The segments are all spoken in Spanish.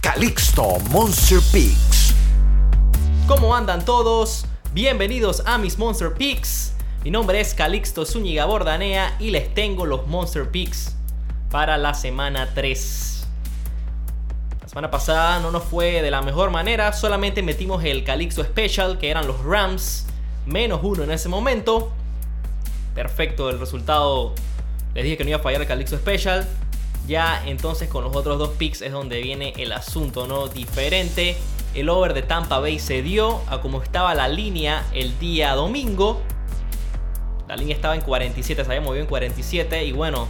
Calixto Monster Peaks. ¿Cómo andan todos? Bienvenidos a mis Monster Peaks. Mi nombre es Calixto Zúñiga Bordanea y les tengo los Monster Peaks para la semana 3. La semana pasada no nos fue de la mejor manera, solamente metimos el Calixto Special, que eran los Rams, menos uno en ese momento. Perfecto el resultado. Les dije que no iba a fallar el Calixto Special. Ya entonces con los otros dos picks es donde viene el asunto, ¿no? Diferente. El over de Tampa Bay se dio a como estaba la línea el día domingo. La línea estaba en 47, se había movido en 47. Y bueno,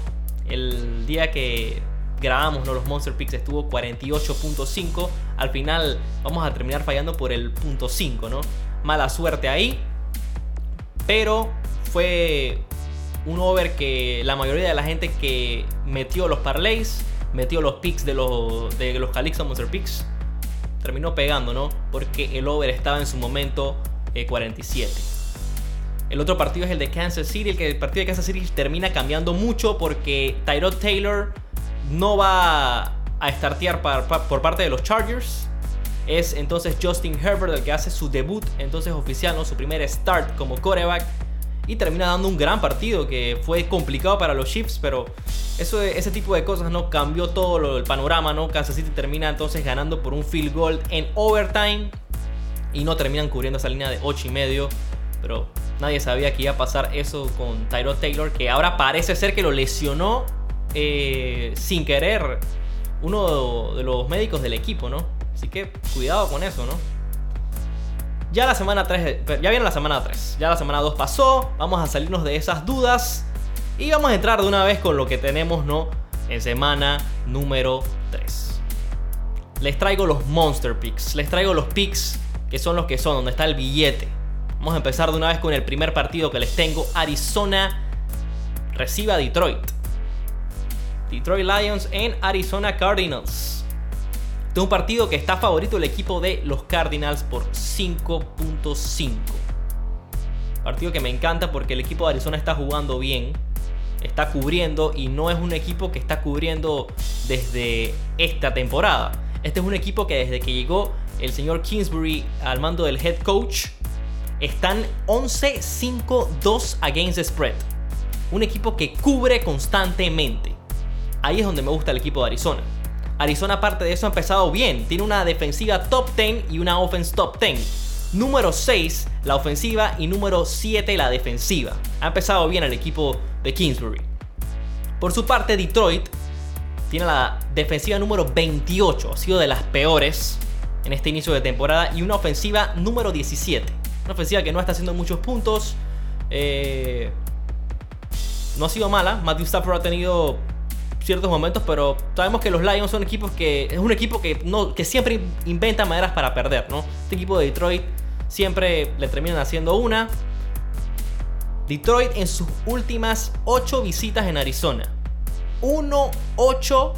el día que grabamos los Monster Picks estuvo 48.5. Al final vamos a terminar fallando por el punto 5, ¿no? Mala suerte ahí. Pero fue un over que la mayoría de la gente que metió los parlays, metió los picks de los, de los Calixto Monster Picks, terminó pegando, ¿no? Porque el over estaba en su momento 47. Eh, el otro partido es el de Kansas City. El, el partido de Kansas City termina cambiando mucho porque Tyrod Taylor no va a startear por parte de los Chargers. Es entonces Justin Herbert el que hace su debut, entonces oficial, ¿no? su primer start como coreback y termina dando un gran partido que fue complicado para los Chiefs, pero eso, ese tipo de cosas no cambió todo el panorama, ¿no? Kansas City termina entonces ganando por un field goal en overtime y no terminan cubriendo esa línea de 8 y medio, pero nadie sabía que iba a pasar eso con Tyrod Taylor, que ahora parece ser que lo lesionó eh, sin querer uno de los médicos del equipo, ¿no? Así que cuidado con eso, ¿no? Ya la semana 3, ya viene la semana 3, ya la semana 2 pasó, vamos a salirnos de esas dudas y vamos a entrar de una vez con lo que tenemos, ¿no? En semana número 3. Les traigo los Monster Picks, les traigo los picks que son los que son, donde está el billete. Vamos a empezar de una vez con el primer partido que les tengo, Arizona recibe a Detroit. Detroit Lions en Arizona Cardinals de un partido que está favorito el equipo de los Cardinals por 5.5. Partido que me encanta porque el equipo de Arizona está jugando bien, está cubriendo y no es un equipo que está cubriendo desde esta temporada. Este es un equipo que desde que llegó el señor Kingsbury al mando del head coach, están 11-5-2 against the spread. Un equipo que cubre constantemente. Ahí es donde me gusta el equipo de Arizona. Arizona aparte de eso ha empezado bien. Tiene una defensiva top 10 y una offense top 10. Número 6 la ofensiva y número 7 la defensiva. Ha empezado bien el equipo de Kingsbury. Por su parte Detroit tiene la defensiva número 28. Ha sido de las peores en este inicio de temporada. Y una ofensiva número 17. Una ofensiva que no está haciendo muchos puntos. Eh, no ha sido mala. Matthew Stafford ha tenido ciertos momentos, pero sabemos que los Lions son equipos que es un equipo que no que siempre inventa maneras para perder, ¿no? Este equipo de Detroit siempre le terminan haciendo una. Detroit en sus últimas 8 visitas en Arizona. 1-8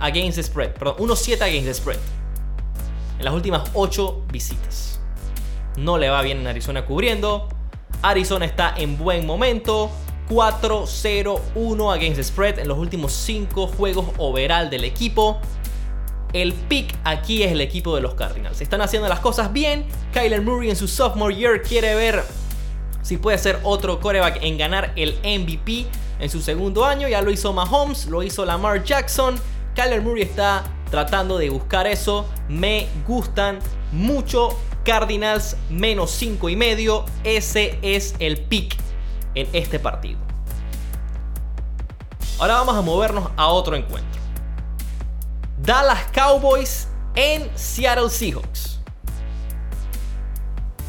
against spread, perdón, 1-7 against the spread. En las últimas 8 visitas. No le va bien en Arizona cubriendo. Arizona está en buen momento. 4-0-1 against the spread en los últimos 5 juegos overall del equipo. El pick aquí es el equipo de los Cardinals. Están haciendo las cosas bien. Kyler Murray en su sophomore year quiere ver si puede ser otro quarterback en ganar el MVP en su segundo año. Ya lo hizo Mahomes, lo hizo Lamar Jackson. Kyler Murray está tratando de buscar eso. Me gustan mucho. Cardinals menos 5 y medio. Ese es el pick en este partido. Ahora vamos a movernos a otro encuentro. Dallas Cowboys en Seattle Seahawks.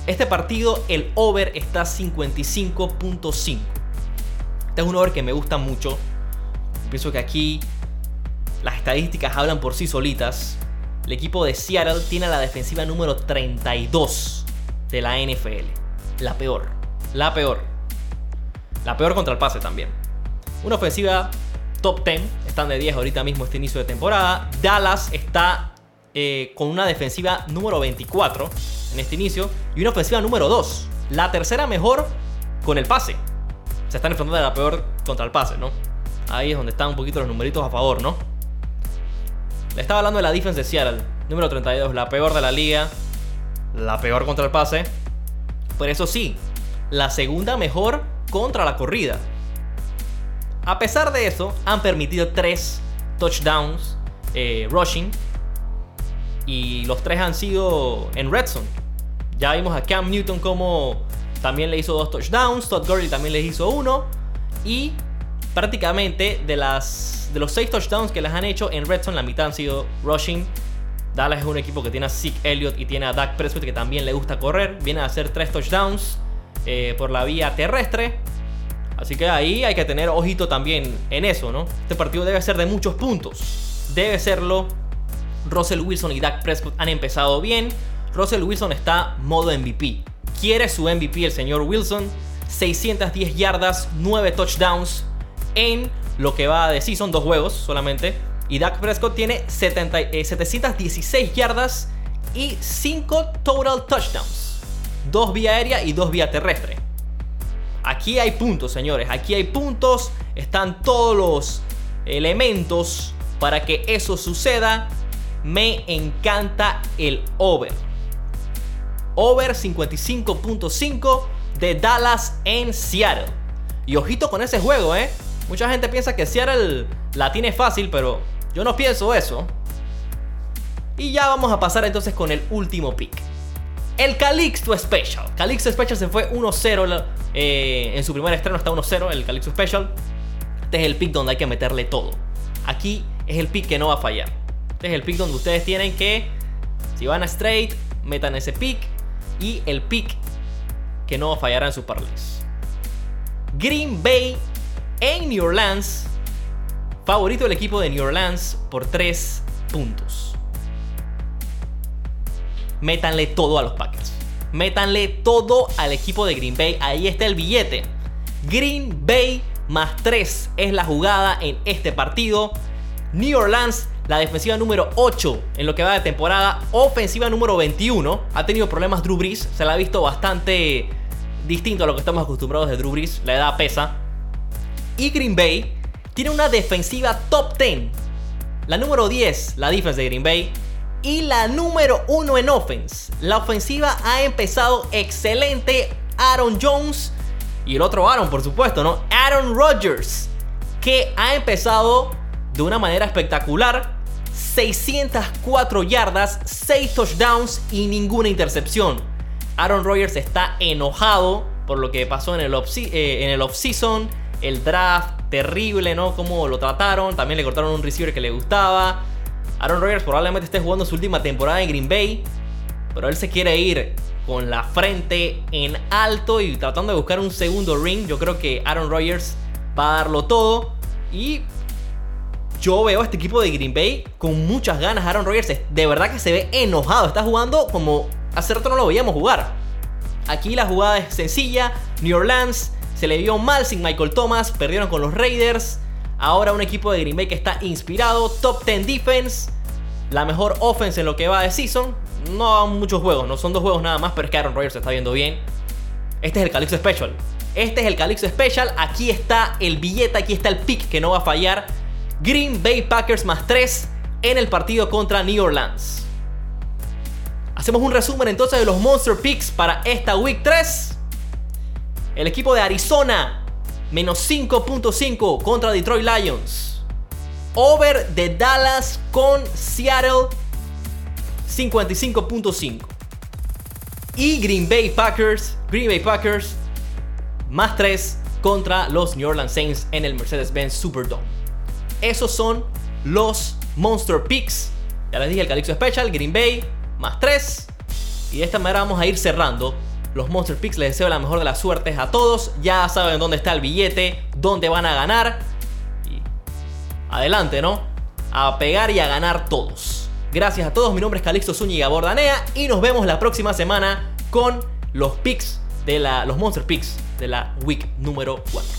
Este partido, el over está 55.5. Este es un over que me gusta mucho. Pienso que aquí las estadísticas hablan por sí solitas. El equipo de Seattle tiene la defensiva número 32 de la NFL. La peor. La peor. La peor contra el pase también. Una ofensiva top 10. Están de 10 ahorita mismo este inicio de temporada. Dallas está eh, con una defensiva número 24 en este inicio. Y una ofensiva número 2. La tercera mejor con el pase. Se están enfrentando a la peor contra el pase, ¿no? Ahí es donde están un poquito los numeritos a favor, ¿no? Le estaba hablando de la defense de Seattle, número 32, la peor de la liga, la peor contra el pase. Pero eso sí, la segunda mejor contra la corrida. A pesar de eso, han permitido tres touchdowns eh, rushing. Y los tres han sido en red zone. Ya vimos a Cam Newton como también le hizo dos touchdowns. Todd Gurley también le hizo uno. Y prácticamente de, las, de los seis touchdowns que les han hecho en red zone, la mitad han sido rushing. Dallas es un equipo que tiene a Zeke Elliott y tiene a Dak Prescott que también le gusta correr. Viene a hacer tres touchdowns eh, por la vía terrestre. Así que ahí hay que tener ojito también en eso, ¿no? Este partido debe ser de muchos puntos. Debe serlo. Russell Wilson y Dak Prescott han empezado bien. Russell Wilson está modo MVP. Quiere su MVP el señor Wilson. 610 yardas, 9 touchdowns en lo que va de season, dos juegos solamente. Y Dak Prescott tiene 716 eh, yardas y 5 total touchdowns. Dos vía aérea y dos vía terrestre. Aquí hay puntos, señores. Aquí hay puntos. Están todos los elementos para que eso suceda. Me encanta el over. Over 55.5 de Dallas en Seattle. Y ojito con ese juego, ¿eh? Mucha gente piensa que Seattle la tiene fácil, pero yo no pienso eso. Y ya vamos a pasar entonces con el último pick. El Calixto Special. Calixto Special se fue 1-0 eh, en su primer estreno, está 1-0 el Calixto Special. Este es el pick donde hay que meterle todo. Aquí es el pick que no va a fallar. Este es el pick donde ustedes tienen que, si van a straight, metan ese pick. Y el pick que no fallará en sus parlays. Green Bay en New Orleans. Favorito del equipo de New Orleans por 3 puntos métanle todo a los Packers. Métanle todo al equipo de Green Bay. Ahí está el billete. Green Bay más 3 es la jugada en este partido. New Orleans, la defensiva número 8 en lo que va de temporada. Ofensiva número 21. Ha tenido problemas Drew Brees. Se la ha visto bastante distinto a lo que estamos acostumbrados de Drew Brees. La edad pesa. Y Green Bay tiene una defensiva top 10. La número 10, la defensa de Green Bay, y la número uno en offense. La ofensiva ha empezado excelente. Aaron Jones y el otro Aaron, por supuesto, ¿no? Aaron Rodgers, que ha empezado de una manera espectacular. 604 yardas, 6 touchdowns y ninguna intercepción. Aaron Rodgers está enojado por lo que pasó en el eh, off-season, el draft terrible, ¿no? Cómo lo trataron, también le cortaron un receiver que le gustaba. Aaron Rodgers probablemente esté jugando su última temporada en Green Bay, pero él se quiere ir con la frente en alto y tratando de buscar un segundo ring. Yo creo que Aaron Rodgers va a darlo todo y yo veo a este equipo de Green Bay con muchas ganas. Aaron Rodgers de verdad que se ve enojado, está jugando como hace rato no lo veíamos jugar. Aquí la jugada es sencilla, New Orleans se le vio mal sin Michael Thomas, perdieron con los Raiders. Ahora un equipo de Green Bay que está inspirado, top 10 defense, la mejor offense en lo que va de season. No muchos juegos, no son dos juegos nada más, pero es que Aaron Rodgers se está viendo bien. Este es el Calypso Special. Este es el Calypso Special. Aquí está el billete, aquí está el pick que no va a fallar. Green Bay Packers más 3 en el partido contra New Orleans. Hacemos un resumen entonces de los Monster Picks para esta Week 3. El equipo de Arizona menos 5.5 contra Detroit Lions. Over de Dallas con Seattle 55.5. Y Green Bay Packers, Green Bay Packers más 3 contra los New Orleans Saints en el Mercedes-Benz Superdome. Esos son los Monster Picks. Ya les dije el Calixto Special, Green Bay más 3. Y de esta manera vamos a ir cerrando los Monster Picks. Les deseo la mejor de las suertes a todos. Ya saben dónde está el billete, dónde van a ganar. Y adelante, ¿no? A pegar y a ganar todos. Gracias a todos. Mi nombre es Calixto Zúñiga Bordanea y nos vemos la próxima semana con los picks de la, los Monster Picks de la week número 4.